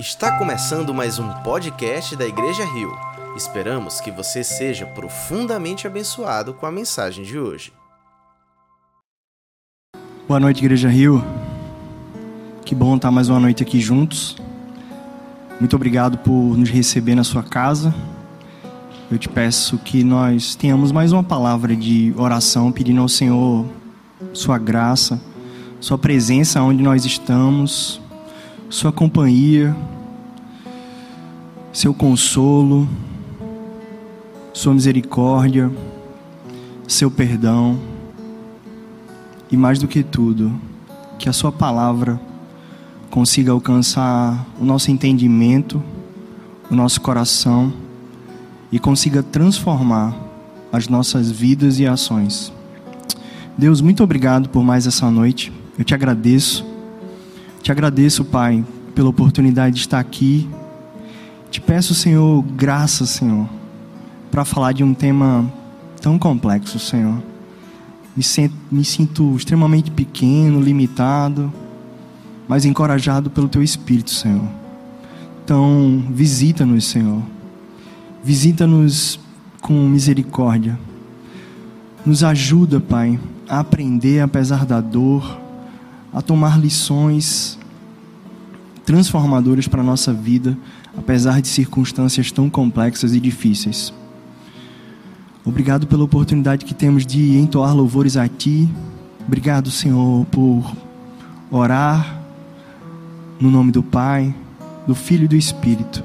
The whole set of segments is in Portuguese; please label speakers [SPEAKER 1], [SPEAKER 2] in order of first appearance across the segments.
[SPEAKER 1] Está começando mais um podcast da Igreja Rio. Esperamos que você seja profundamente abençoado com a mensagem de hoje.
[SPEAKER 2] Boa noite, Igreja Rio. Que bom estar mais uma noite aqui juntos. Muito obrigado por nos receber na sua casa. Eu te peço que nós tenhamos mais uma palavra de oração, pedindo ao Senhor sua graça, sua presença onde nós estamos, sua companhia, seu consolo, sua misericórdia, seu perdão e mais do que tudo, que a sua palavra consiga alcançar o nosso entendimento, o nosso coração e consiga transformar as nossas vidas e ações. Deus, muito obrigado por mais essa noite. Eu te agradeço. Te agradeço, Pai, pela oportunidade de estar aqui. Te peço, Senhor, graça, Senhor, para falar de um tema tão complexo, Senhor. Me sinto, me sinto extremamente pequeno, limitado, mas encorajado pelo Teu Espírito, Senhor. Então, visita-nos, Senhor. Visita-nos com misericórdia. Nos ajuda, Pai, a aprender apesar da dor, a tomar lições transformadoras para a nossa vida, apesar de circunstâncias tão complexas e difíceis. Obrigado pela oportunidade que temos de entoar louvores a Ti. Obrigado, Senhor, por orar no nome do Pai, do Filho e do Espírito,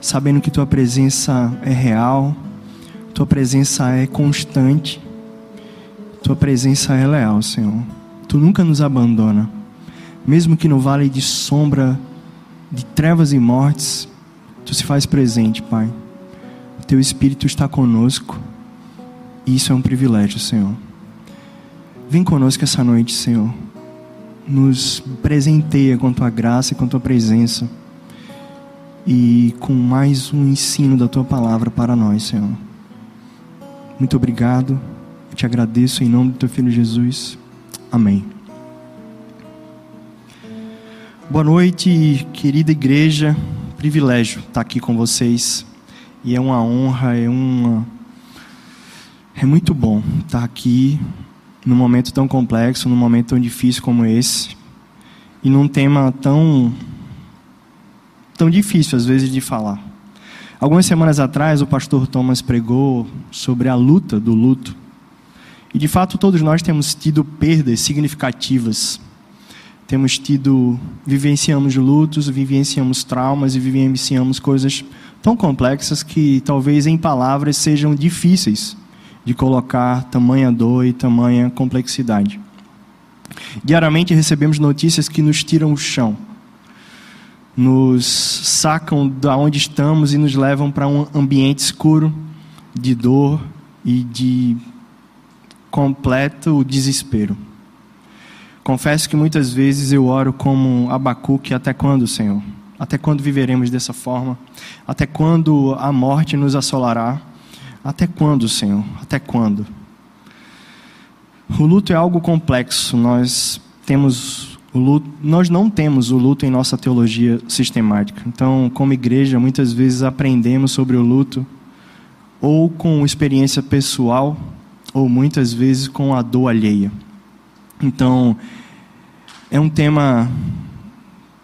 [SPEAKER 2] sabendo que Tua presença é real, Tua presença é constante, Tua presença é leal, Senhor. Tu nunca nos abandona. Mesmo que no vale de sombra de trevas e mortes, tu se faz presente, Pai. Teu Espírito está conosco. E isso é um privilégio, Senhor. Vem conosco essa noite, Senhor. Nos presenteia com tua graça e com tua presença. E com mais um ensino da tua palavra para nós, Senhor. Muito obrigado. Eu te agradeço em nome do teu filho Jesus. Amém. Boa noite, querida igreja. Privilégio estar aqui com vocês. E é uma honra, é uma é muito bom estar aqui num momento tão complexo, num momento tão difícil como esse. E num tema tão tão difícil às vezes de falar. Algumas semanas atrás o pastor Thomas pregou sobre a luta do luto. E de fato todos nós temos tido perdas significativas. Temos tido, vivenciamos lutos, vivenciamos traumas e vivenciamos coisas tão complexas que talvez em palavras sejam difíceis de colocar tamanha dor e tamanha complexidade. Diariamente recebemos notícias que nos tiram o chão, nos sacam da onde estamos e nos levam para um ambiente escuro de dor e de completo desespero. Confesso que muitas vezes eu oro como Abacuque, até quando, Senhor? Até quando viveremos dessa forma? Até quando a morte nos assolará? Até quando, Senhor? Até quando? O luto é algo complexo. Nós temos o luto, nós não temos o luto em nossa teologia sistemática. Então, como igreja, muitas vezes aprendemos sobre o luto ou com experiência pessoal ou muitas vezes com a dor alheia. Então, é um tema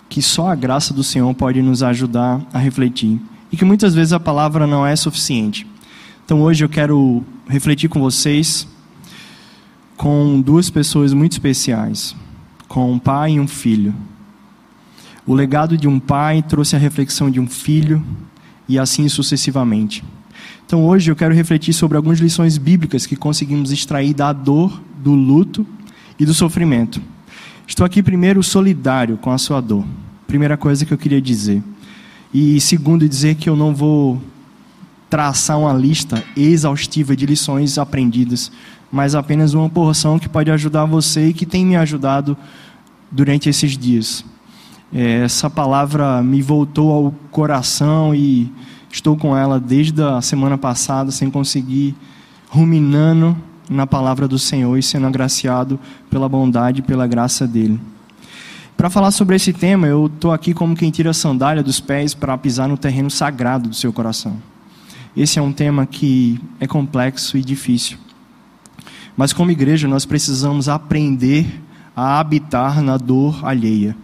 [SPEAKER 2] que só a graça do Senhor pode nos ajudar a refletir e que muitas vezes a palavra não é suficiente. Então, hoje eu quero refletir com vocês com duas pessoas muito especiais, com um pai e um filho. O legado de um pai trouxe a reflexão de um filho e assim sucessivamente. Então hoje eu quero refletir sobre algumas lições bíblicas que conseguimos extrair da dor, do luto e do sofrimento. Estou aqui primeiro solidário com a sua dor. Primeira coisa que eu queria dizer. E segundo dizer que eu não vou traçar uma lista exaustiva de lições aprendidas, mas apenas uma porção que pode ajudar você e que tem me ajudado durante esses dias. É, essa palavra me voltou ao coração e Estou com ela desde a semana passada, sem conseguir, ruminando na palavra do Senhor e sendo agraciado pela bondade e pela graça dele. Para falar sobre esse tema, eu estou aqui como quem tira a sandália dos pés para pisar no terreno sagrado do seu coração. Esse é um tema que é complexo e difícil. Mas como igreja, nós precisamos aprender a habitar na dor alheia.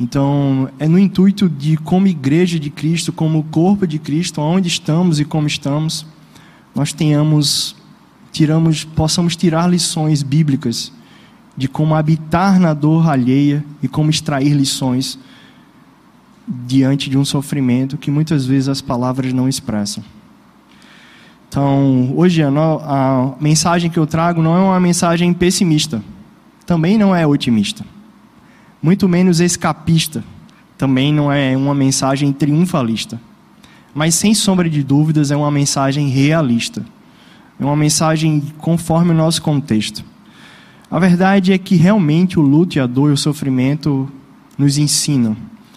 [SPEAKER 2] Então, é no intuito de, como igreja de Cristo, como corpo de Cristo, onde estamos e como estamos, nós tenhamos, tiramos, possamos tirar lições bíblicas de como habitar na dor alheia e como extrair lições diante de um sofrimento que muitas vezes as palavras não expressam. Então, hoje a, a mensagem que eu trago não é uma mensagem pessimista, também não é otimista, muito menos escapista, também não é uma mensagem triunfalista, mas sem sombra de dúvidas é uma mensagem realista, é uma mensagem conforme o nosso contexto. A verdade é que realmente o luto e a dor e o sofrimento nos ensinam.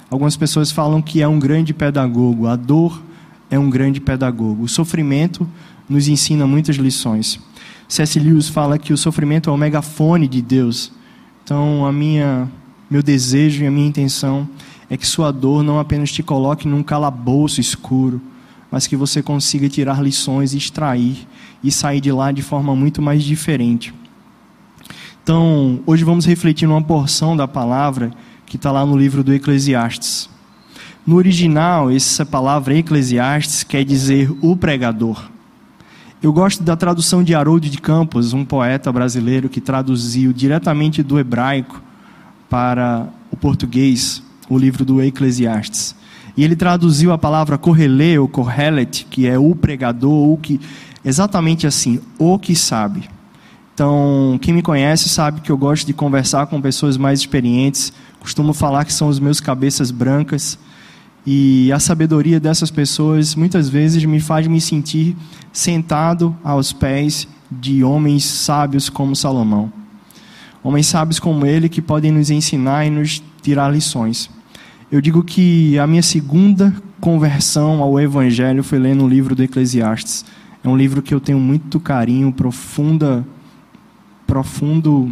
[SPEAKER 2] Algumas pessoas falam que é um grande pedagogo, a dor é um grande pedagogo. O sofrimento nos ensina muitas lições. C.S. Lewis fala que o sofrimento é o megafone de Deus. Então, a minha meu desejo e a minha intenção é que sua dor não apenas te coloque num calabouço escuro, mas que você consiga tirar lições, extrair e sair de lá de forma muito mais diferente. Então, hoje vamos refletir numa porção da palavra que está lá no livro do Eclesiastes. No original, essa palavra Eclesiastes quer dizer o pregador. Eu gosto da tradução de Haroldo de Campos, um poeta brasileiro que traduziu diretamente do hebraico para o português o livro do Eclesiastes. E ele traduziu a palavra correle ou correlet, que é o pregador, ou que exatamente assim, o que sabe. Então, quem me conhece sabe que eu gosto de conversar com pessoas mais experientes. Costumo falar que são os meus cabeças brancas. E a sabedoria dessas pessoas muitas vezes me faz me sentir sentado aos pés de homens sábios como Salomão. Homens sábios como ele que podem nos ensinar e nos tirar lições. Eu digo que a minha segunda conversão ao Evangelho foi lendo o livro do Eclesiastes. É um livro que eu tenho muito carinho, profunda profundo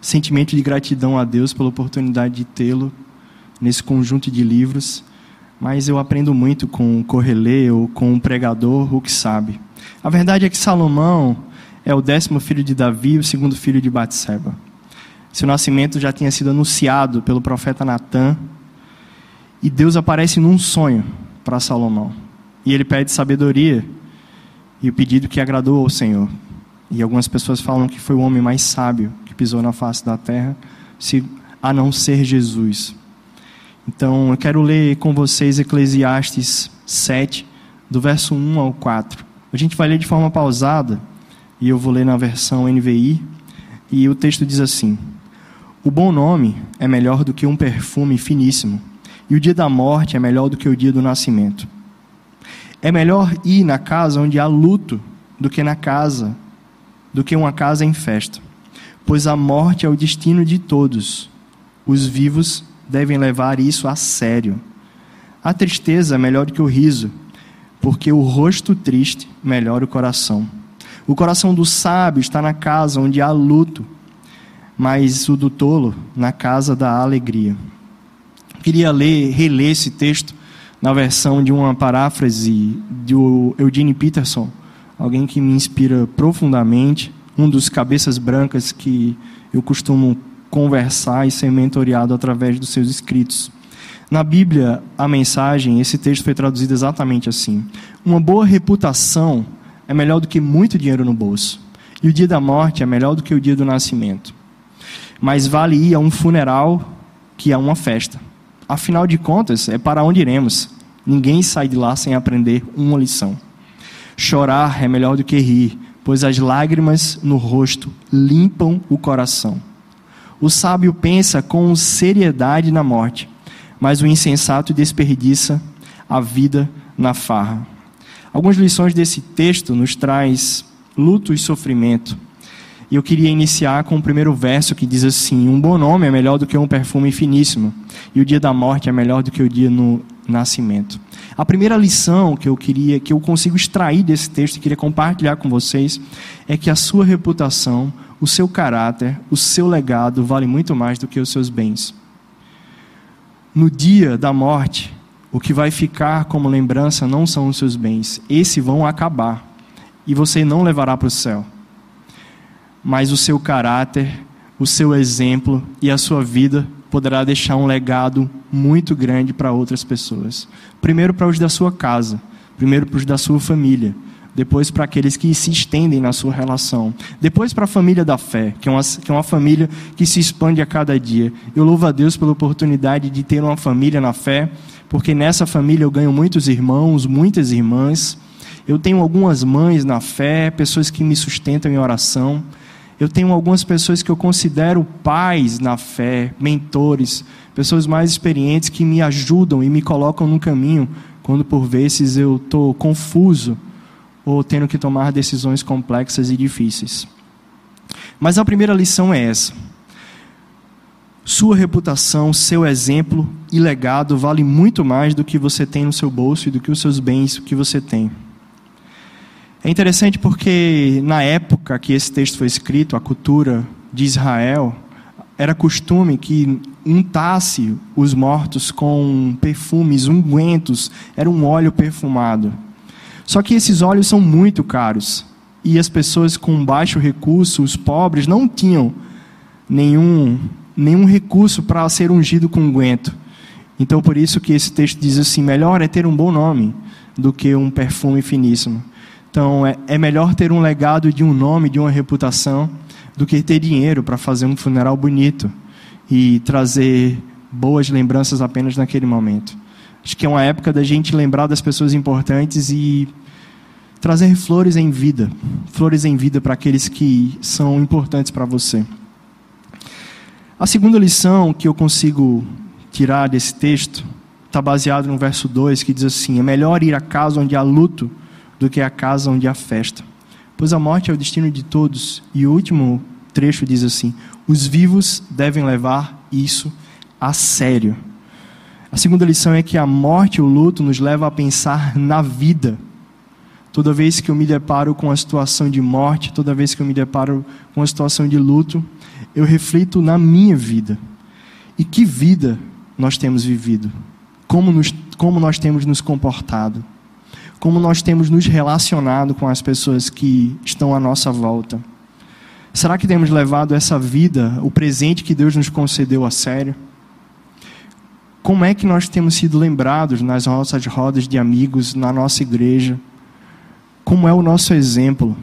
[SPEAKER 2] sentimento de gratidão a Deus pela oportunidade de tê-lo nesse conjunto de livros, mas eu aprendo muito com o ou com o pregador, o que sabe. A verdade é que Salomão é o décimo filho de Davi, o segundo filho de Batseba. Seu nascimento já tinha sido anunciado pelo profeta Natã, e Deus aparece num sonho para Salomão. E ele pede sabedoria, e o pedido que agradou ao Senhor. E algumas pessoas falam que foi o homem mais sábio que pisou na face da terra, se, a não ser Jesus. Então, eu quero ler com vocês Eclesiastes 7, do verso 1 ao 4. A gente vai ler de forma pausada, e eu vou ler na versão NVI, e o texto diz assim: O bom nome é melhor do que um perfume finíssimo, e o dia da morte é melhor do que o dia do nascimento. É melhor ir na casa onde há luto do que na casa do que uma casa em festa, pois a morte é o destino de todos. Os vivos devem levar isso a sério. A tristeza é melhor do que o riso, porque o rosto triste melhora o coração. O coração do sábio está na casa onde há luto, mas o do tolo na casa da alegria. Queria ler, reler esse texto na versão de uma paráfrase do Eugene Peterson, alguém que me inspira profundamente, um dos cabeças brancas que eu costumo conversar e ser mentoreado através dos seus escritos. Na Bíblia, a mensagem, esse texto foi traduzido exatamente assim: Uma boa reputação é melhor do que muito dinheiro no bolso, e o dia da morte é melhor do que o dia do nascimento. Mas vale ir a um funeral que a uma festa. Afinal de contas, é para onde iremos. Ninguém sai de lá sem aprender uma lição. Chorar é melhor do que rir, pois as lágrimas no rosto limpam o coração. O sábio pensa com seriedade na morte, mas o insensato desperdiça a vida na farra. Algumas lições desse texto nos traz luto e sofrimento. E eu queria iniciar com o primeiro verso que diz assim: Um bom nome é melhor do que um perfume finíssimo, e o dia da morte é melhor do que o dia no nascimento. A primeira lição que eu queria, que eu consigo extrair desse texto e queria compartilhar com vocês, é que a sua reputação, o seu caráter, o seu legado vale muito mais do que os seus bens. No dia da morte, o que vai ficar como lembrança não são os seus bens, esses vão acabar e você não levará para o céu mas o seu caráter, o seu exemplo e a sua vida poderá deixar um legado muito grande para outras pessoas. Primeiro para os da sua casa, primeiro para os da sua família, depois para aqueles que se estendem na sua relação, depois para a família da fé, que é, uma, que é uma família que se expande a cada dia. Eu louvo a Deus pela oportunidade de ter uma família na fé, porque nessa família eu ganho muitos irmãos, muitas irmãs. Eu tenho algumas mães na fé, pessoas que me sustentam em oração. Eu tenho algumas pessoas que eu considero pais na fé, mentores, pessoas mais experientes que me ajudam e me colocam no caminho quando por vezes eu estou confuso ou tendo que tomar decisões complexas e difíceis. Mas a primeira lição é essa. Sua reputação, seu exemplo e legado vale muito mais do que você tem no seu bolso e do que os seus bens que você tem. É interessante porque na época que esse texto foi escrito, a cultura de Israel, era costume que untasse os mortos com perfumes, ungüentos, era um óleo perfumado. Só que esses óleos são muito caros e as pessoas com baixo recurso, os pobres, não tinham nenhum, nenhum recurso para ser ungido com unguento. Então, por isso que esse texto diz assim: melhor é ter um bom nome do que um perfume finíssimo. Então, é, é melhor ter um legado de um nome, de uma reputação, do que ter dinheiro para fazer um funeral bonito e trazer boas lembranças apenas naquele momento. Acho que é uma época da gente lembrar das pessoas importantes e trazer flores em vida, flores em vida para aqueles que são importantes para você. A segunda lição que eu consigo tirar desse texto está baseado no verso 2, que diz assim: É melhor ir a casa onde há luto do que a casa onde há festa. Pois a morte é o destino de todos. E o último trecho diz assim: os vivos devem levar isso a sério. A segunda lição é que a morte e o luto nos leva a pensar na vida. Toda vez que eu me deparo com a situação de morte, toda vez que eu me deparo com a situação de luto, eu reflito na minha vida. E que vida nós temos vivido? Como, nos, como nós temos nos comportado? Como nós temos nos relacionado com as pessoas que estão à nossa volta. Será que temos levado essa vida, o presente que Deus nos concedeu a sério? Como é que nós temos sido lembrados nas nossas rodas de amigos, na nossa igreja? Como é o nosso exemplo?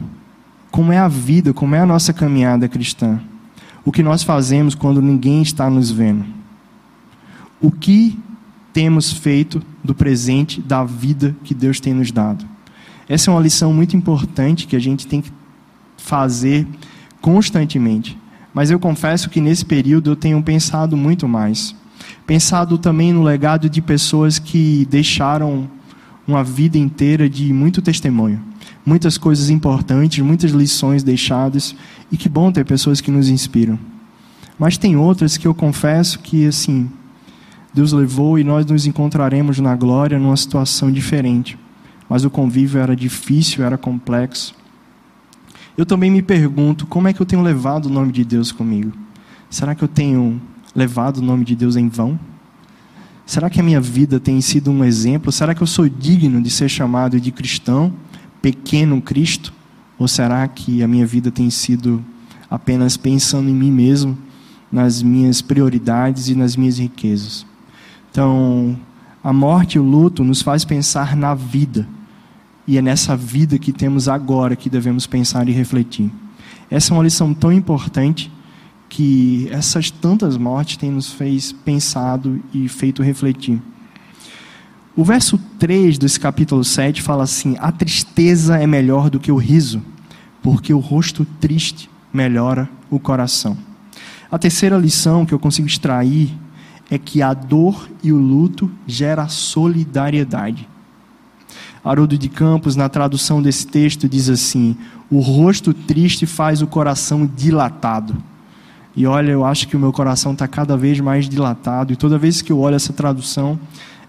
[SPEAKER 2] Como é a vida, como é a nossa caminhada cristã? O que nós fazemos quando ninguém está nos vendo? O que temos feito do presente, da vida que Deus tem nos dado. Essa é uma lição muito importante que a gente tem que fazer constantemente. Mas eu confesso que nesse período eu tenho pensado muito mais. Pensado também no legado de pessoas que deixaram uma vida inteira de muito testemunho. Muitas coisas importantes, muitas lições deixadas. E que bom ter pessoas que nos inspiram. Mas tem outras que eu confesso que, assim, Deus levou e nós nos encontraremos na glória numa situação diferente. Mas o convívio era difícil, era complexo. Eu também me pergunto como é que eu tenho levado o nome de Deus comigo? Será que eu tenho levado o nome de Deus em vão? Será que a minha vida tem sido um exemplo? Será que eu sou digno de ser chamado de cristão, pequeno Cristo? Ou será que a minha vida tem sido apenas pensando em mim mesmo, nas minhas prioridades e nas minhas riquezas? Então, a morte e o luto nos faz pensar na vida. E é nessa vida que temos agora que devemos pensar e refletir. Essa é uma lição tão importante que essas tantas mortes têm nos fez pensado e feito refletir. O verso 3 desse capítulo 7 fala assim: A tristeza é melhor do que o riso, porque o rosto triste melhora o coração. A terceira lição que eu consigo extrair é que a dor e o luto gera solidariedade. Haroldo de Campos, na tradução desse texto, diz assim: O rosto triste faz o coração dilatado. E olha, eu acho que o meu coração está cada vez mais dilatado, e toda vez que eu olho essa tradução,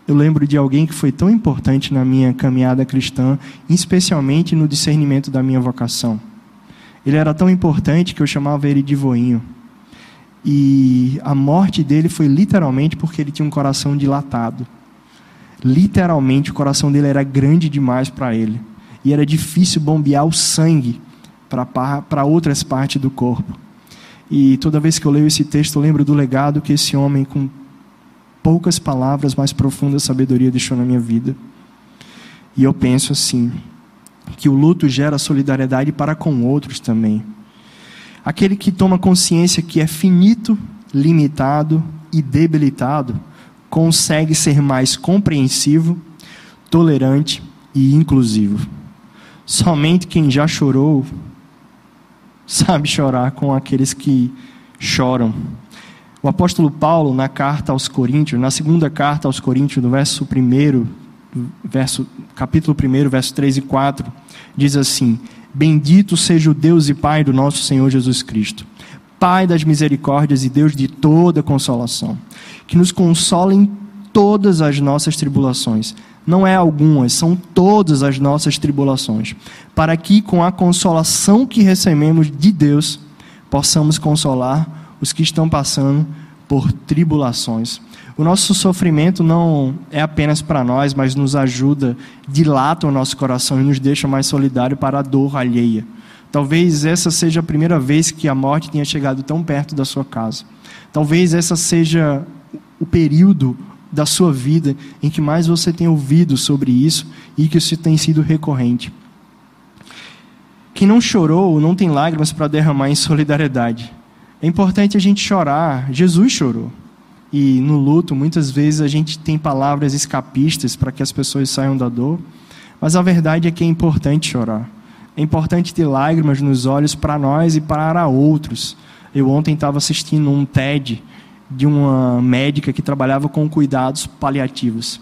[SPEAKER 2] eu lembro de alguém que foi tão importante na minha caminhada cristã, especialmente no discernimento da minha vocação. Ele era tão importante que eu chamava ele de voinho. E a morte dele foi literalmente porque ele tinha um coração dilatado. Literalmente, o coração dele era grande demais para ele. E era difícil bombear o sangue para outras partes do corpo. E toda vez que eu leio esse texto, eu lembro do legado que esse homem, com poucas palavras, mas profunda sabedoria, deixou na minha vida. E eu penso assim: que o luto gera solidariedade para com outros também. Aquele que toma consciência que é finito, limitado e debilitado, consegue ser mais compreensivo, tolerante e inclusivo. Somente quem já chorou sabe chorar com aqueles que choram. O apóstolo Paulo, na carta aos Coríntios, na segunda carta aos Coríntios, no verso 1, verso, capítulo 1, verso 3 e 4, diz assim: Bendito seja o Deus e Pai do nosso Senhor Jesus Cristo, Pai das misericórdias e Deus de toda consolação, que nos consola em todas as nossas tribulações. Não é algumas, são todas as nossas tribulações, para que com a consolação que recebemos de Deus, possamos consolar os que estão passando por tribulações. O nosso sofrimento não é apenas para nós, mas nos ajuda, dilata o nosso coração e nos deixa mais solidário para a dor alheia. Talvez essa seja a primeira vez que a morte tenha chegado tão perto da sua casa. Talvez essa seja o período da sua vida em que mais você tem ouvido sobre isso e que isso tem sido recorrente. Quem não chorou não tem lágrimas para derramar em solidariedade. É importante a gente chorar. Jesus chorou. E no luto, muitas vezes a gente tem palavras escapistas para que as pessoas saiam da dor, mas a verdade é que é importante chorar. É importante ter lágrimas nos olhos para nós e para outros. Eu ontem estava assistindo um TED de uma médica que trabalhava com cuidados paliativos.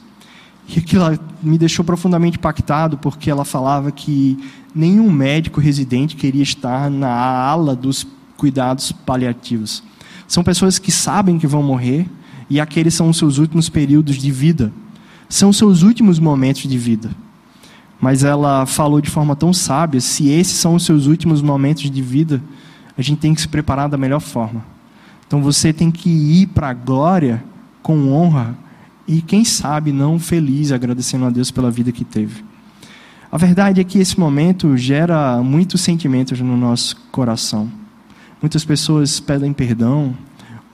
[SPEAKER 2] E aquilo me deixou profundamente impactado, porque ela falava que nenhum médico residente queria estar na ala dos cuidados paliativos. São pessoas que sabem que vão morrer e aqueles são os seus últimos períodos de vida. São os seus últimos momentos de vida. Mas ela falou de forma tão sábia: se esses são os seus últimos momentos de vida, a gente tem que se preparar da melhor forma. Então você tem que ir para a glória com honra e, quem sabe, não feliz, agradecendo a Deus pela vida que teve. A verdade é que esse momento gera muitos sentimentos no nosso coração. Muitas pessoas pedem perdão,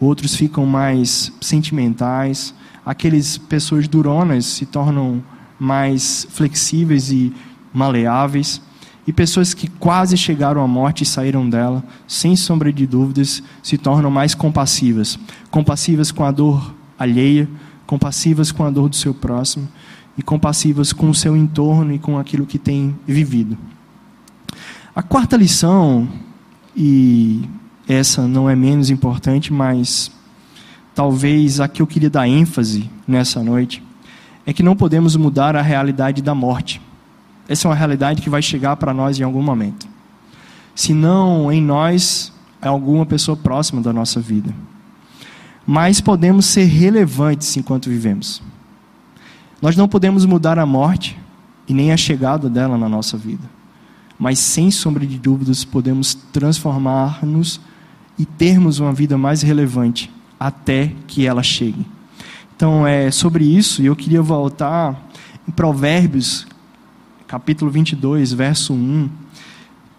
[SPEAKER 2] outros ficam mais sentimentais, aqueles pessoas duronas se tornam mais flexíveis e maleáveis, e pessoas que quase chegaram à morte e saíram dela, sem sombra de dúvidas, se tornam mais compassivas, compassivas com a dor alheia, compassivas com a dor do seu próximo e compassivas com o seu entorno e com aquilo que tem vivido. A quarta lição e essa não é menos importante, mas talvez a que eu queria dar ênfase nessa noite é que não podemos mudar a realidade da morte. Essa é uma realidade que vai chegar para nós em algum momento. Se não em nós, é alguma pessoa próxima da nossa vida. Mas podemos ser relevantes enquanto vivemos. Nós não podemos mudar a morte e nem a chegada dela na nossa vida mas sem sombra de dúvidas podemos transformar-nos e termos uma vida mais relevante até que ela chegue. Então, é sobre isso, e eu queria voltar em Provérbios, capítulo 22, verso 1.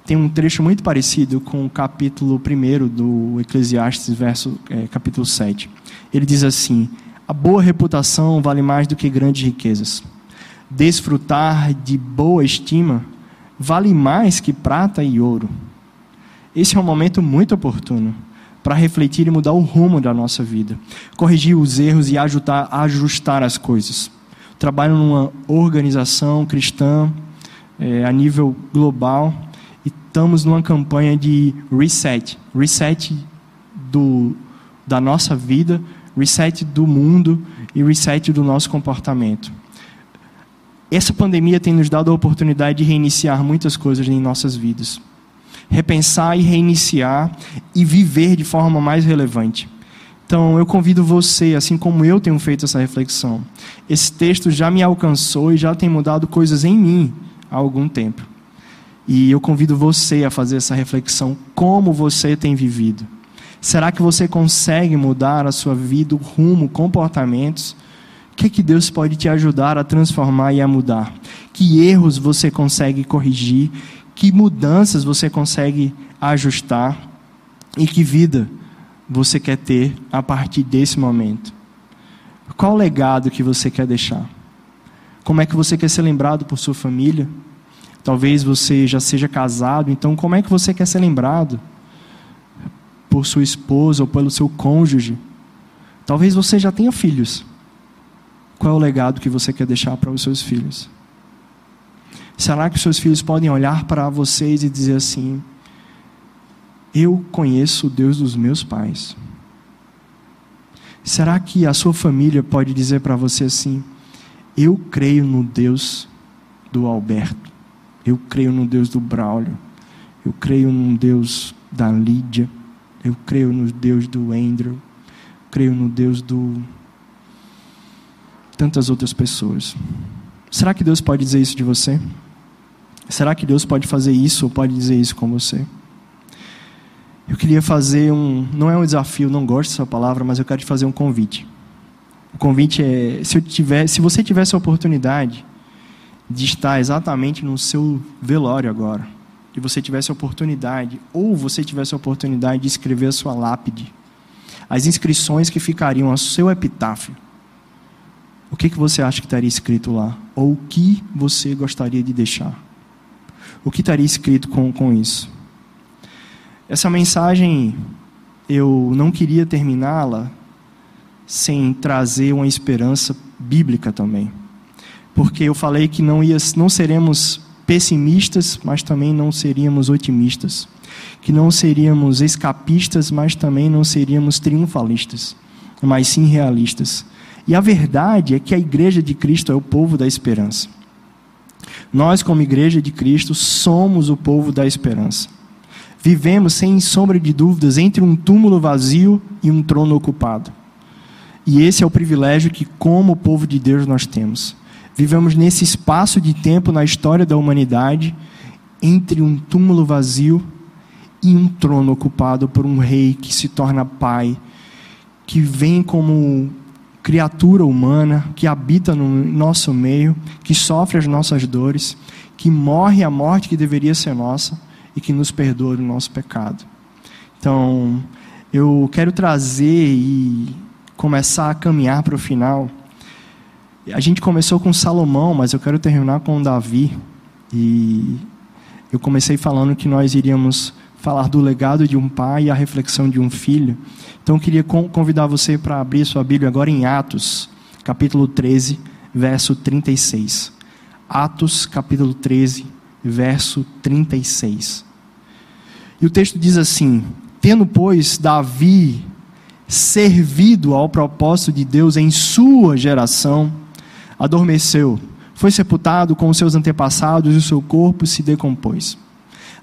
[SPEAKER 2] Tem um trecho muito parecido com o capítulo 1 do Eclesiastes, verso, é, capítulo 7. Ele diz assim: A boa reputação vale mais do que grandes riquezas. Desfrutar de boa estima vale mais que prata e ouro. Esse é um momento muito oportuno para refletir e mudar o rumo da nossa vida, corrigir os erros e ajudar, ajustar as coisas. Trabalho numa organização cristã é, a nível global e estamos numa campanha de reset, reset do, da nossa vida, reset do mundo e reset do nosso comportamento Essa pandemia tem nos dado a oportunidade de reiniciar muitas coisas em nossas vidas. Repensar e reiniciar e viver de forma mais relevante. Então, eu convido você, assim como eu tenho feito essa reflexão. Esse texto já me alcançou e já tem mudado coisas em mim há algum tempo. E eu convido você a fazer essa reflexão: como você tem vivido? Será que você consegue mudar a sua vida, o rumo, comportamentos? O que, que Deus pode te ajudar a transformar e a mudar? Que erros você consegue corrigir? Que mudanças você consegue ajustar? E que vida você quer ter a partir desse momento? Qual legado que você quer deixar? Como é que você quer ser lembrado por sua família? Talvez você já seja casado, então como é que você quer ser lembrado? Por sua esposa ou pelo seu cônjuge? Talvez você já tenha filhos. Qual é o legado que você quer deixar para os seus filhos? Será que seus filhos podem olhar para vocês e dizer assim: Eu conheço o Deus dos meus pais? Será que a sua família pode dizer para você assim: Eu creio no Deus do Alberto? Eu creio no Deus do Braulio. Eu creio no Deus da Lídia. Eu creio no Deus do Andrew. Creio no Deus do. Tantas outras pessoas. Será que Deus pode dizer isso de você? Será que Deus pode fazer isso ou pode dizer isso com você? Eu queria fazer um. Não é um desafio, não gosto dessa palavra, mas eu quero te fazer um convite. O convite é: se, eu tiver, se você tivesse a oportunidade de estar exatamente no seu velório agora, e você tivesse a oportunidade, ou você tivesse a oportunidade de escrever a sua lápide, as inscrições que ficariam ao seu epitáfio, o que, que você acha que estaria escrito lá? Ou o que você gostaria de deixar? O que estaria escrito com, com isso? Essa mensagem, eu não queria terminá-la sem trazer uma esperança bíblica também porque eu falei que não, ia, não seremos pessimistas, mas também não seríamos otimistas. Que não seríamos escapistas, mas também não seríamos triunfalistas, mas sim realistas. E a verdade é que a igreja de Cristo é o povo da esperança. Nós, como igreja de Cristo, somos o povo da esperança. Vivemos, sem sombra de dúvidas, entre um túmulo vazio e um trono ocupado. E esse é o privilégio que, como povo de Deus, nós temos Vivemos nesse espaço de tempo na história da humanidade entre um túmulo vazio e um trono ocupado por um rei que se torna pai, que vem como criatura humana, que habita no nosso meio, que sofre as nossas dores, que morre a morte que deveria ser nossa e que nos perdoa o nosso pecado. Então, eu quero trazer e começar a caminhar para o final a gente começou com Salomão, mas eu quero terminar com Davi. E eu comecei falando que nós iríamos falar do legado de um pai e a reflexão de um filho. Então eu queria convidar você para abrir sua Bíblia agora em Atos, capítulo 13, verso 36. Atos, capítulo 13, verso 36. E o texto diz assim: Tendo, pois, Davi servido ao propósito de Deus em sua geração, adormeceu, foi sepultado com os seus antepassados e o seu corpo se decompôs.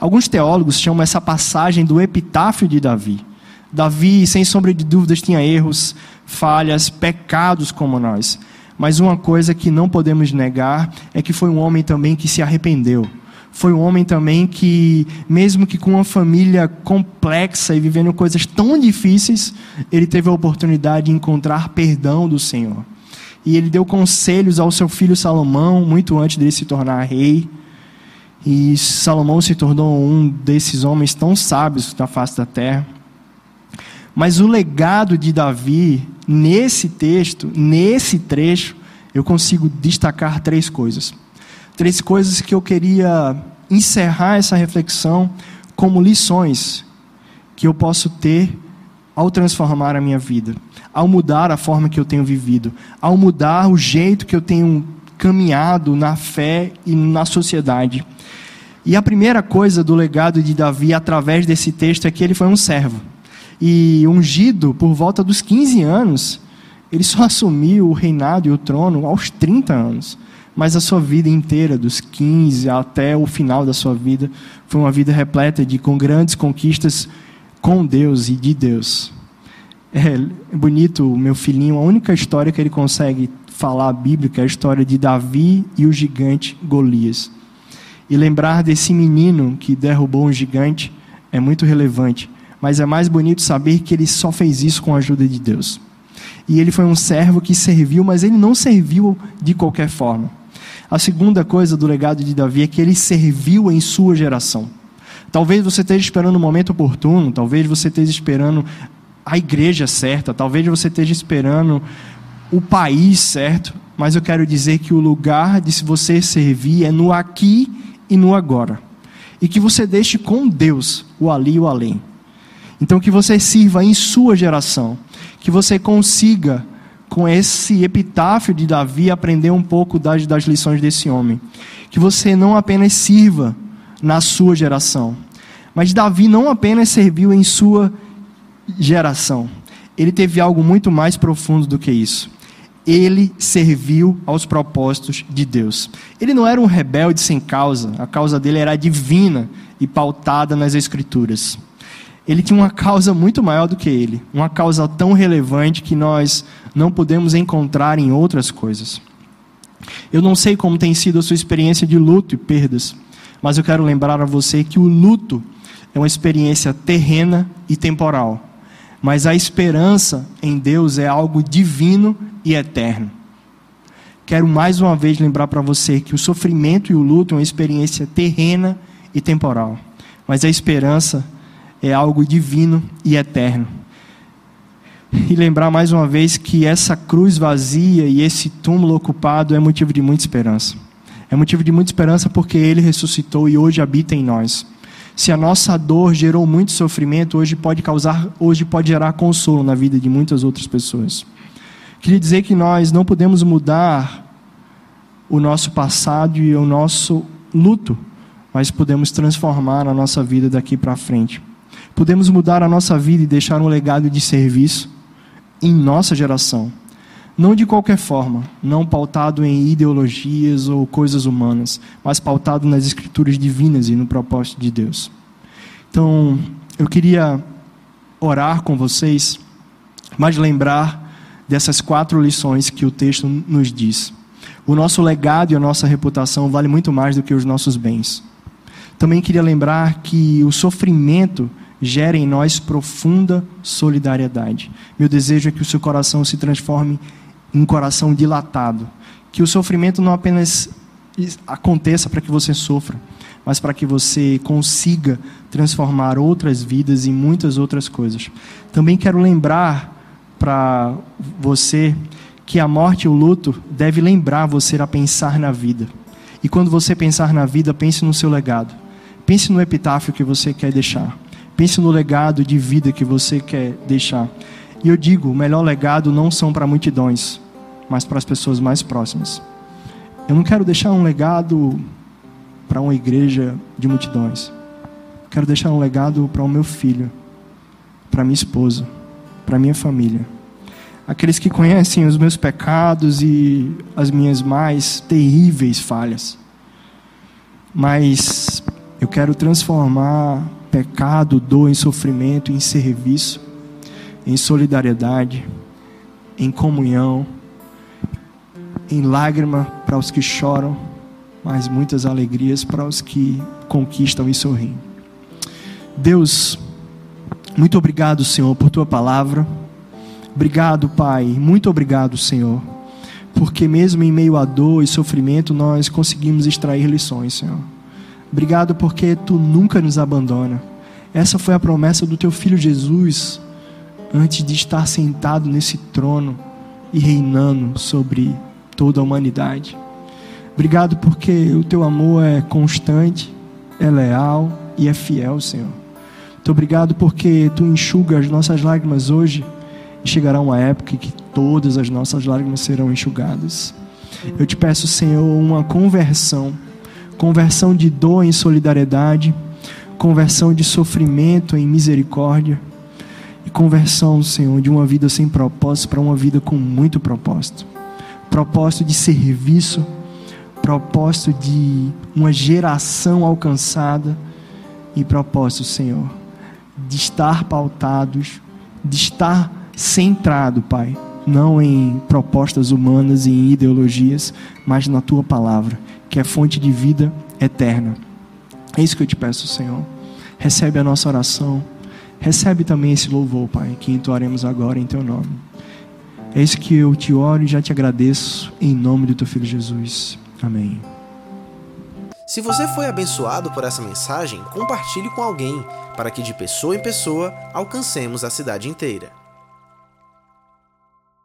[SPEAKER 2] Alguns teólogos chamam essa passagem do epitáfio de Davi. Davi, sem sombra de dúvidas, tinha erros, falhas, pecados como nós. Mas uma coisa que não podemos negar é que foi um homem também que se arrependeu. Foi um homem também que, mesmo que com uma família complexa e vivendo coisas tão difíceis, ele teve a oportunidade de encontrar perdão do Senhor e ele deu conselhos ao seu filho Salomão, muito antes dele se tornar rei. E Salomão se tornou um desses homens tão sábios da face da terra. Mas o legado de Davi, nesse texto, nesse trecho, eu consigo destacar três coisas. Três coisas que eu queria encerrar essa reflexão como lições que eu posso ter ao transformar a minha vida ao mudar a forma que eu tenho vivido, ao mudar o jeito que eu tenho caminhado na fé e na sociedade. E a primeira coisa do legado de Davi através desse texto é que ele foi um servo. E ungido por volta dos 15 anos, ele só assumiu o reinado e o trono aos 30 anos. mas a sua vida inteira, dos 15 até o final da sua vida, foi uma vida repleta de com grandes conquistas com Deus e de Deus. É bonito, meu filhinho, a única história que ele consegue falar bíblica é a história de Davi e o gigante Golias. E lembrar desse menino que derrubou um gigante é muito relevante, mas é mais bonito saber que ele só fez isso com a ajuda de Deus. E ele foi um servo que serviu, mas ele não serviu de qualquer forma. A segunda coisa do legado de Davi é que ele serviu em sua geração. Talvez você esteja esperando o momento oportuno, talvez você esteja esperando a igreja certa, talvez você esteja esperando o país certo, mas eu quero dizer que o lugar de você servir é no aqui e no agora. E que você deixe com Deus o ali e o além. Então que você sirva em sua geração, que você consiga com esse epitáfio de Davi, aprender um pouco das, das lições desse homem. Que você não apenas sirva na sua geração, mas Davi não apenas serviu em sua geração, ele teve algo muito mais profundo do que isso. Ele serviu aos propósitos de Deus. Ele não era um rebelde sem causa, a causa dele era divina e pautada nas Escrituras ele tinha uma causa muito maior do que ele, uma causa tão relevante que nós não podemos encontrar em outras coisas. Eu não sei como tem sido a sua experiência de luto e perdas, mas eu quero lembrar a você que o luto é uma experiência terrena e temporal, mas a esperança em Deus é algo divino e eterno. Quero mais uma vez lembrar para você que o sofrimento e o luto é uma experiência terrena e temporal, mas a esperança é algo divino e eterno. E lembrar mais uma vez que essa cruz vazia e esse túmulo ocupado é motivo de muita esperança. É motivo de muita esperança porque ele ressuscitou e hoje habita em nós. Se a nossa dor gerou muito sofrimento, hoje pode causar, hoje pode gerar consolo na vida de muitas outras pessoas. Queria dizer que nós não podemos mudar o nosso passado e o nosso luto, mas podemos transformar a nossa vida daqui para frente. Podemos mudar a nossa vida e deixar um legado de serviço em nossa geração. Não de qualquer forma, não pautado em ideologias ou coisas humanas, mas pautado nas escrituras divinas e no propósito de Deus. Então, eu queria orar com vocês, mas lembrar dessas quatro lições que o texto nos diz. O nosso legado e a nossa reputação vale muito mais do que os nossos bens. Também queria lembrar que o sofrimento gera em nós profunda solidariedade. Meu desejo é que o seu coração se transforme um coração dilatado, que o sofrimento não apenas aconteça para que você sofra, mas para que você consiga transformar outras vidas em muitas outras coisas. Também quero lembrar para você que a morte e o luto deve lembrar você a pensar na vida. E quando você pensar na vida, pense no seu legado. Pense no epitáfio que você quer deixar. Pense no legado de vida que você quer deixar. E eu digo, o melhor legado não são para multidões, mas para as pessoas mais próximas. Eu não quero deixar um legado para uma igreja de multidões. Quero deixar um legado para o meu filho, para minha esposa, para minha família. Aqueles que conhecem os meus pecados e as minhas mais terríveis falhas. Mas eu quero transformar pecado, dor, em sofrimento, em serviço, em solidariedade, em comunhão, em lágrima para os que choram, mas muitas alegrias para os que conquistam e sorriem. Deus, muito obrigado, Senhor, por tua palavra. Obrigado, Pai, muito obrigado, Senhor, porque mesmo em meio a dor e sofrimento nós conseguimos extrair lições, Senhor. Obrigado porque tu nunca nos abandona. Essa foi a promessa do teu filho Jesus antes de estar sentado nesse trono e reinando sobre toda a humanidade. Obrigado porque o teu amor é constante, é leal e é fiel, Senhor. Muito obrigado porque tu enxuga as nossas lágrimas hoje e chegará uma época em que todas as nossas lágrimas serão enxugadas. Eu te peço, Senhor, uma conversão conversão de dor em solidariedade, conversão de sofrimento em misericórdia e conversão, Senhor, de uma vida sem propósito para uma vida com muito propósito. Propósito de serviço, propósito de uma geração alcançada e propósito, Senhor, de estar pautados, de estar centrado, Pai, não em propostas humanas e em ideologias, mas na tua palavra, que é fonte de vida eterna. É isso que eu te peço, Senhor. Recebe a nossa oração. Recebe também esse louvor, Pai, que entoaremos agora em teu nome. É isso que eu te oro e já te agradeço em nome do teu filho Jesus. Amém.
[SPEAKER 1] Se você foi abençoado por essa mensagem, compartilhe com alguém, para que de pessoa em pessoa alcancemos a cidade inteira.